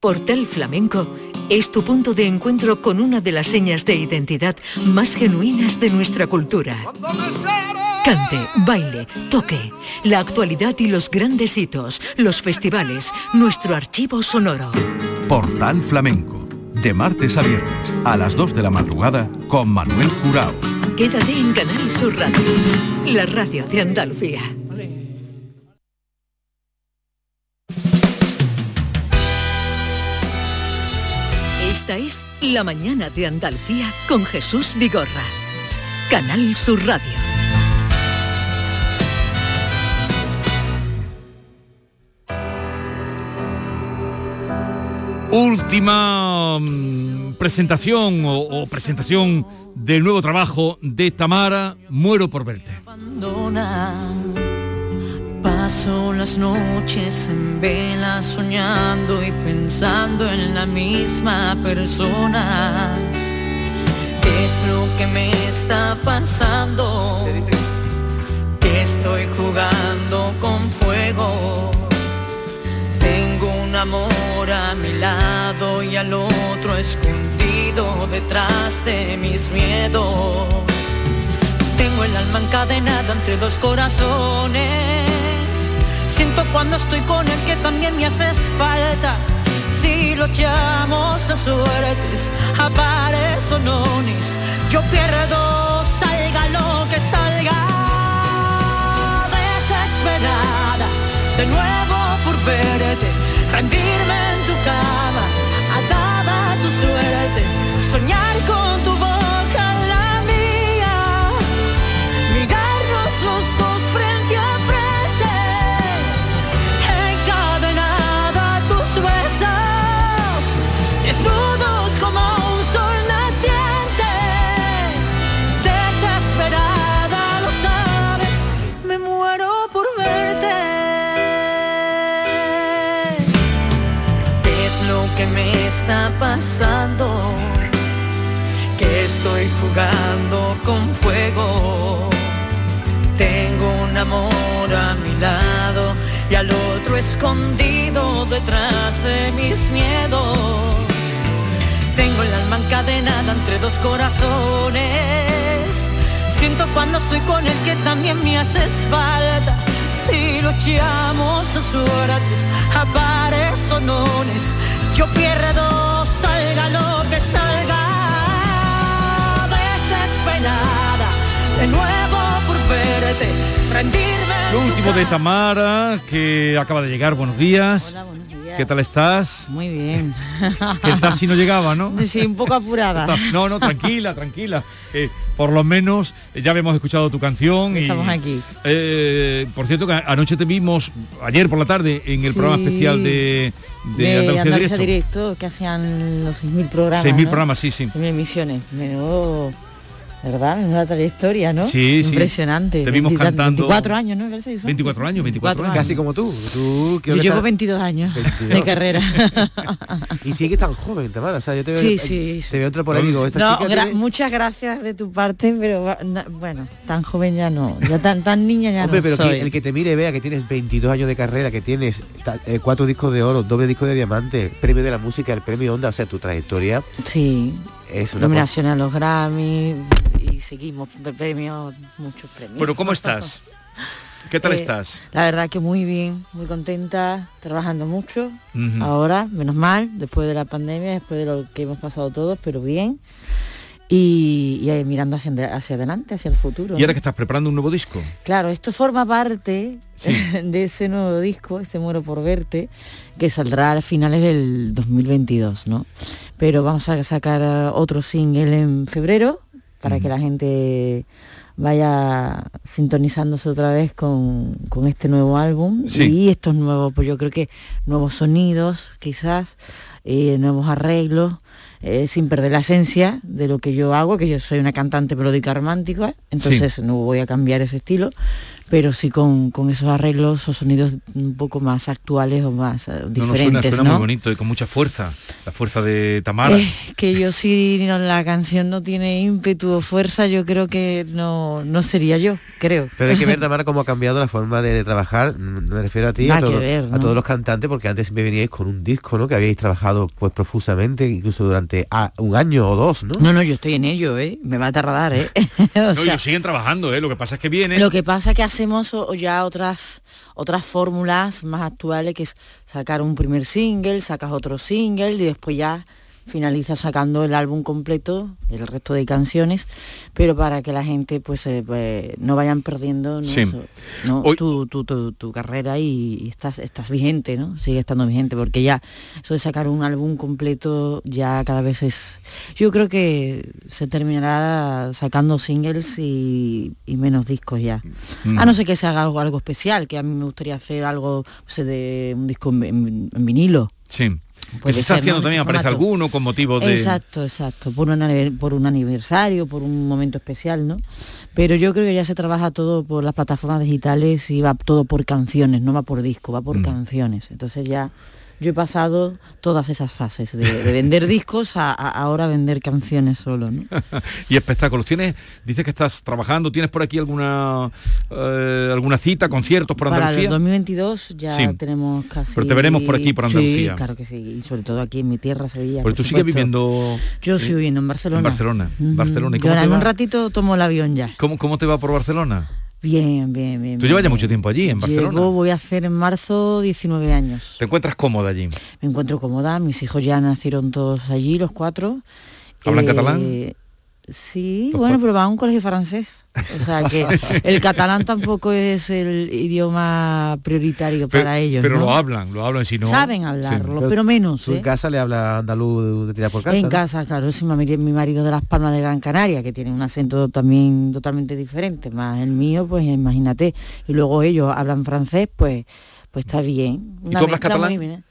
Portal Flamenco es tu punto de encuentro con una de las señas de identidad más genuinas de nuestra cultura. Cante, baile, toque, la actualidad y los grandes hitos, los festivales, nuestro archivo sonoro. Portal Flamenco, de martes a viernes, a las 2 de la madrugada, con Manuel Curao. Quédate en Canal Sur Radio, la radio de Andalucía. Esta es La Mañana de Andalucía con Jesús Vigorra. Canal Sur Radio. Última mm, presentación o, o presentación del nuevo trabajo de Tamara, Muero por verte. abandona. Paso las noches en vela soñando y pensando en la misma persona. ¿Qué es lo que me está pasando? Que estoy jugando con fuego. Tengo un amor a mi lado y al otro escondido detrás de mis miedos. Tengo el alma encadenada entre dos corazones. Cuando estoy con el que también me haces falta. Si lo echamos a suertes, a pares o nones, yo pierdo, salga lo que salga. Desesperada, de nuevo por verte, rendirme en tu cama, atada a tu suerte, soñar con tu boca pasando? Que estoy jugando con fuego. Tengo un amor a mi lado y al otro escondido detrás de mis miedos. Tengo el alma encadenada entre dos corazones. Siento cuando estoy con el que también me haces falta. Si echamos a suertes, a pares o nones, yo pierdo, salga lo que salga. Desesperada, de nuevo. Lo último de Tamara, que acaba de llegar, buenos días. ¿Qué tal estás? Muy bien. ¿Qué tal si no llegaba, no? Sí, un poco apurada. No, no, tranquila, tranquila. Eh, por lo menos eh, ya habíamos escuchado tu canción y Estamos aquí. eh, por cierto que anoche te vimos ayer por la tarde en el Sí. programa especial de, de, de Andalucía Andalucía Directo. Directo, que hacían los 6.000 programas. 6.000 ¿no? programas, sí, sí. 6.000 emisiones. Menudo ¿verdad? Una trayectoria, ¿no? Sí, sí. Impresionante. Te vimos 20 cantando- 24 años, ¿no? 24 años, 24 años. Casi como tú. tú Yo llevo estás- 22 años de 22. carrera. y sigue tan joven, Tamara. O sea, yo te veo, Sí, sí. Te veo otra por ahí digo, esta No, chica gra- tiene- muchas gracias de tu parte, pero bueno, tan joven ya no, ya tan, tan niña ya Hombre, no pero soy. que el que te mire vea que tienes 22 años de carrera, que tienes eh, cuatro discos de oro, doble disco de diamante, premio de la música, el premio Onda, o sea, tu trayectoria Sí. Es una Nominación a los Grammy y seguimos de premios, muchos premios. Bueno, ¿cómo estás? ¿Qué tal Eh, estás? La verdad que muy bien, muy contenta, trabajando mucho. Ahora, menos mal, después de la pandemia, después de lo que hemos pasado todos, pero bien. Y, mirando hacia, hacia adelante, hacia el futuro. ¿Y ahora ¿no? que estás preparando un nuevo disco? Claro, esto forma parte de ese nuevo disco, este Muero por Verte, que saldrá a finales del 2022, ¿no? Pero vamos a sacar eh, otro single en febrero para que la gente vaya sintonizándose otra vez con, con este nuevo álbum Sí. y estos nuevos, pues yo creo que nuevos sonidos, quizás, eh, nuevos arreglos, eh, sin perder la esencia de lo que yo hago, que yo soy una cantante melódica romántica, entonces no voy a cambiar ese estilo, pero sí con, con esos arreglos o sonidos un poco más actuales o más eh, No, no, suena, diferentes, suena ¿no? muy bonito y con mucha fuerza. La fuerza de Tamara. Es que yo si no- la canción no tiene ímpetu o fuerza, yo creo que no, no sería yo, creo. Pero hay que ver, Tamara, cómo ha cambiado la forma de, de trabajar. Mm, Me refiero a ti, a, todos los cantantes, porque antes siempre veníais con un disco, ¿no? Que habíais trabajado pues profusamente, incluso durante ah, un año o dos, ¿no? No, no, yo estoy en ello, ¿eh? Me va a tardar, ¿eh? O no, sea, ellos siguen trabajando, ¿eh? Lo que pasa es que viene... Lo que pasa es que hacemos ya otras otras fórmulas más actuales que es sacar un primer single, sacas otro single y después ya finaliza sacando el álbum completo, el resto de canciones, pero para que la gente pues, eh, pues, no vayan perdiendo ¿no? Sí. Eso, ¿no? Hoy- tu, tu- tu- tu carrera y, estás, estás vigente, ¿no? Sigue estando vigente, porque ya eso de sacar un álbum completo ya cada vez es... Yo creo que se terminará sacando singles y, y menos discos ya. Mm. A no ser que se haga algo, algo especial, que a mí me gustaría hacer algo no sé, de un disco en, en- en vinilo. Sí. Que Puede se está ser, ¿no? haciendo En también, ese aparece formato. alguno con motivo de... Exacto, exacto, por un, por un aniversario, por un momento especial, ¿no? Pero yo creo que ya se trabaja todo por las plataformas digitales y va todo por canciones, no va por disco, va por Mm. canciones. Entonces ya yo he pasado todas esas fases, de, de vender discos a, a ahora vender canciones solo, ¿no? y espectáculos. ¿Tienes, dices que estás trabajando, ¿tienes por aquí alguna eh, alguna cita, conciertos por Para el Andalucía? 2022 ya Sí. tenemos casi... Pero te veremos por aquí, por Andalucía. Sí, claro que sí, y sobre todo aquí en mi tierra, Sevilla. Porque por tú sigues viviendo... Yo sigo viviendo en Barcelona. En Barcelona. Barcelona. ¿Y Yo ahora en un ratito tomo el avión ya. ¿Cómo, cómo te va por Barcelona? Bien, bien, bien. Tú llevas ya mucho tiempo allí, en Barcelona. Llego, voy a hacer en marzo 19 años. ¿Te encuentras cómoda allí? Me encuentro cómoda, mis hijos ya nacieron todos allí, los cuatro. ¿Hablan Eh, catalán? Sí, bueno, pero van a un colegio francés. O sea que el catalán tampoco es el idioma prioritario Pero, para ellos. pero ¿no? lo hablan, lo hablan si no... Saben hablarlo, Sí. pero menos. Tú en ¿eh? casa le habla andaluz de tirar por casa. En ¿no? casa, claro, sí, mi mari- mi marido de Las Palmas de Gran Canaria, que tiene un acento también totalmente diferente, más el mío, pues imagínate. Y luego ellos hablan francés, pues pues está bien. ¿Y tú hablas catalán? muy bien, ¿eh?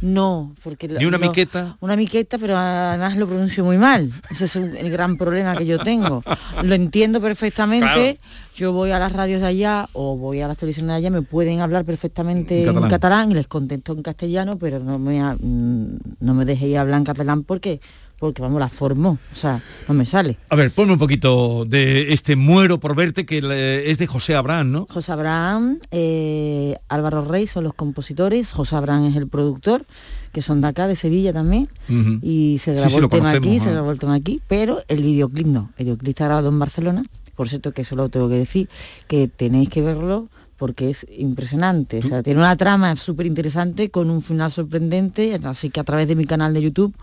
No, porque... ¿Ni una lo- miqueta? Una miqueta, pero además lo pronuncio muy mal. Ese es un- el gran problema que yo tengo. Lo entiendo perfectamente. Claro. Yo voy a las radios de allá o voy a las televisiones de allá, me pueden hablar perfectamente En en catalán. y les contesto en castellano, pero no me, mm, no me dejéis hablar en catalán porque porque vamos, la formó, o sea, no me sale. A ver, ponme un poquito de este Muero por verte, que le- es de José Abraham, ¿no? José Abraham, eh, Álvaro Rey son los compositores, José Abraham es el productor, que son de acá, de Sevilla también, y se grabó sí, el tema aquí, se grabó el tema aquí, pero el videoclip no, el videoclip está grabado en Barcelona, por cierto que eso lo tengo que decir, que tenéis que verlo porque es impresionante, o sea, tiene una trama súper interesante con un final sorprendente, así que a través de mi canal de YouTube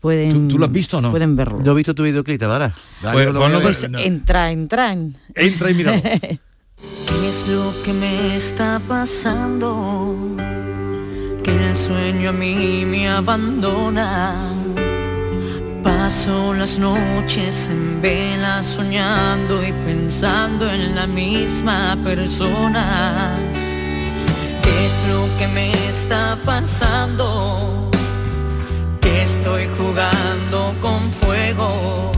pueden, ¿Tú- tú lo has visto o no? pueden verlo. Yo he visto tu videoclip. Dale, Pues, ver. Pues entra, entra. en- Entra y míralo. ¿Qué es lo que me está pasando? Que el sueño a mí me abandona. Paso las noches en vela soñando y pensando en la misma persona. ¿Qué es lo que me está pasando? Estoy jugando con fuego.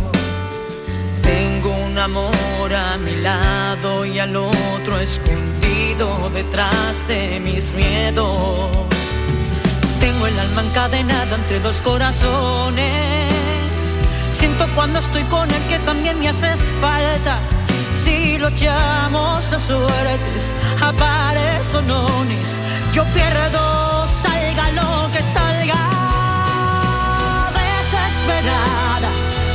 Tengo amor a mi lado y al otro escondido detrás de mis miedos. Tengo el alma encadenada entre dos corazones. Siento cuando estoy con el que también me haces falta. Si lo echamos a suertes, a pares o nones, yo pierdo, salga lo que salga. Desesperada,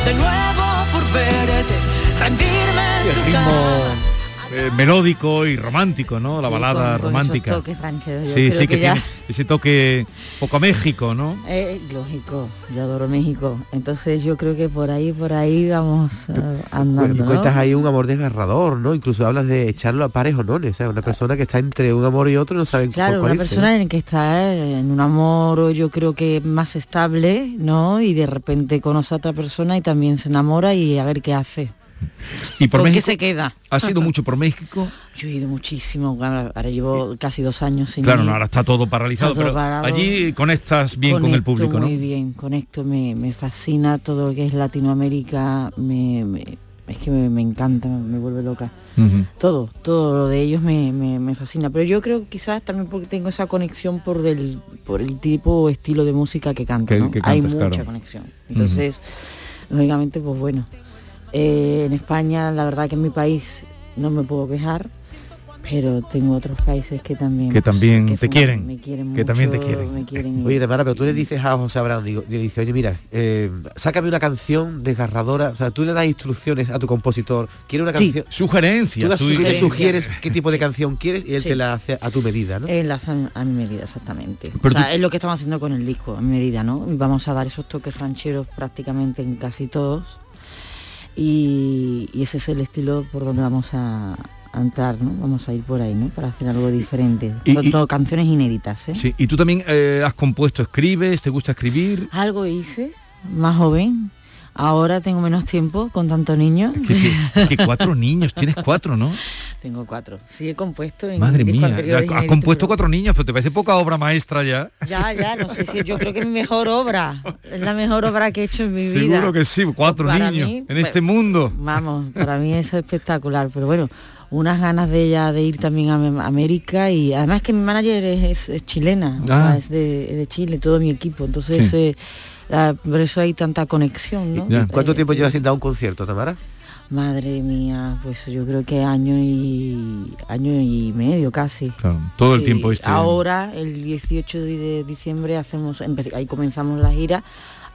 de nuevo por verte, rendirme en tu ritmo. Eh, melódico y romántico, ¿no? La Sí, balada con- con romántica. esos toques rancheros, yo sí, creo sí, que que, ya- tiene ese toque poco a México, ¿no? Eh, lógico, yo adoro México. Entonces yo creo que por ahí, por ahí vamos eh, andando. ¿no? Cuentas ahí un amor desgarrador, ¿no? Incluso hablas de echarlo a pares o nones, o sea, una persona que está entre un amor y otro no saben por Claro, cuál una irse, persona ¿no? en que está en un amor yo creo que más estable, ¿no? Y de repente conoce a otra persona y también se enamora y a ver qué hace. Y por ¿Con qué se queda? ¿Ha sido mucho por México? Yo he ido muchísimo, ahora llevo casi dos años sin Claro, ir. no, ahora está todo paralizado, Está todo pero parado. allí conectas bien con el Conecto público, ¿no? Muy bien, conecto, me, me fascina todo lo que es Latinoamérica, me, me- es que me, me encanta, me vuelve loca. Todo, todo lo de ellos me, me- me fascina. Pero yo creo que quizás también porque tengo esa conexión por el, por el tipo o estilo de música que canto. Que- ¿no? Hay mucha claro. conexión. Entonces, lógicamente, pues bueno. Eh, en España, la verdad que en mi país no me puedo quejar, pero tengo otros países que también Que también que te quieren, me quieren que también te quieren. me quieren y- Oye, Tamara, pero tú le dices a José Abraham, digo, le dices, oye, mira, eh, sácame una canción desgarradora, o sea, tú le das instrucciones a tu compositor, quiere una Sí. canción... Sugerencias. Tú le sugieres qué tipo de canción quieres y él Sí. te la hace a tu medida, ¿no? En la zan- a mi medida, exactamente. Pero o sea, tú- es lo que estamos haciendo con el disco, a mi medida, ¿no? Vamos a dar esos toques rancheros prácticamente en casi todos. Y, y ese es el estilo por donde vamos a, a entrar, ¿no? Vamos a ir por ahí, ¿no? Para hacer algo diferente. Y- Son y- todo canciones inéditas, ¿eh? Sí, y tú también eh, has compuesto, escribes, te gusta escribir. Algo hice, más joven. Ahora tengo menos tiempo con tanto niño. Que, que- que cuatro niños, tienes cuatro, ¿no? Tengo cuatro. Sí, he compuesto en Madre mía, has compuesto pero- cuatro niños, pero te parece poca obra maestra ya. Ya, ya, no sé si yo creo que es mi mejor obra. Es la mejor obra que he hecho en mi vida. Seguro que sí, cuatro Para niños mí, en pues, este mundo. Vamos, para mí es espectacular, pero bueno, unas ganas de ella de ir también a Am- América y además que mi manager es, es- es chilena, o Ah. sea, es de, Chile, todo mi equipo, entonces Sí. eh, ah, por eso hay tanta conexión, ¿no? ¿Y ¿Cuánto Eh, tiempo llevas sin dar un concierto, Tamara? Madre mía, pues yo creo que año y año y medio casi. Claro, todo el tiempo este. Ahora, el 18 de diciembre, hacemos, ahí comenzamos la gira,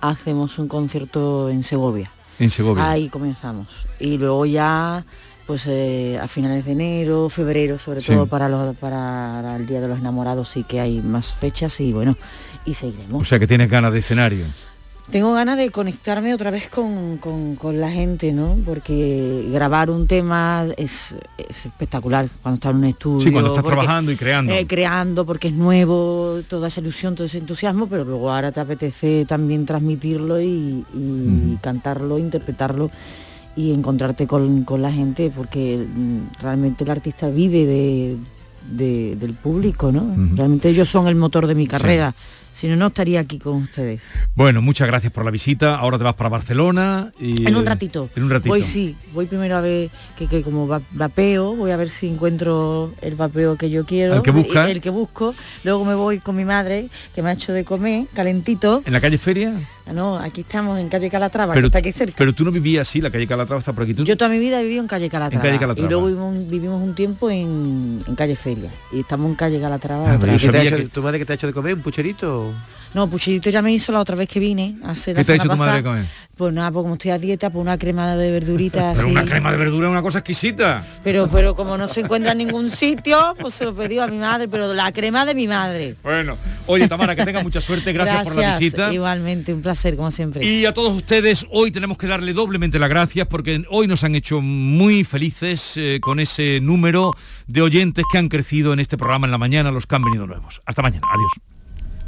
hacemos un concierto en Segovia. En Segovia. Ahí comenzamos. Y luego ya, pues eh, a finales de enero, febrero, sobre Sí. todo para, los, para el Día de los Enamorados, sí que hay más fechas y bueno, y seguiremos. O sea que tienes ganas de escenario. Tengo ganas de conectarme otra vez con, con- con la gente, ¿no? Porque grabar un tema es, es espectacular cuando estás en un estudio. Sí, cuando estás porque- trabajando y creando. eh, creando porque es nuevo, toda esa ilusión, todo ese entusiasmo, pero luego ahora te apetece también transmitirlo y, y cantarlo, interpretarlo y encontrarte con, con la gente, porque mm, realmente el artista vive de, de- del público, ¿no? Realmente ellos son el motor de mi carrera. Si no, no estaría aquí con ustedes. Bueno, muchas gracias por la visita. Ahora te vas para Barcelona y En un ratito. En un ratito. Voy sí, voy primero a ver que, que como va- vapeo, voy a ver si encuentro el vapeo que yo quiero. ¿El que buscas? El que busco. Luego me voy con mi madre, que me ha hecho de comer, calentito. ¿En la calle Feria? No, aquí estamos en calle Calatrava, Pero, que está aquí cerca. pero tú no vivías así, la calle Calatrava está por aquí. ¿Tú? Yo toda mi vida he vivido en calle Calatrava. En calle Calatrava. Y luego vivimos, vivimos un tiempo en, en calle Feria. Y estamos en calle Calatrava Ah, otra yo vez. ¿Qué te ha sabía hecho- que- ¿Tu madre que te ha hecho de comer? ¿Un pucherito? No, Pucherito ya me hizo la otra vez que vine. Hace ¿Qué te ha hecho tu madre comer? Pues nada, pues como estoy a dieta, pues una crema de verdurita Pero así. una crema de verdura es una cosa exquisita. Pero, pero como no se encuentra en ningún sitio, pues se lo pedí a mi madre, pero la crema de mi madre. Bueno, oye Tamara, que tenga mucha suerte, gracias, por la visita. Igualmente, un placer, como siempre. Y a todos ustedes, hoy tenemos que darle doblemente las gracias porque hoy nos han hecho muy felices eh, con ese número de oyentes que han crecido en este programa en la mañana, los que han venido nuevos. Hasta mañana, adiós.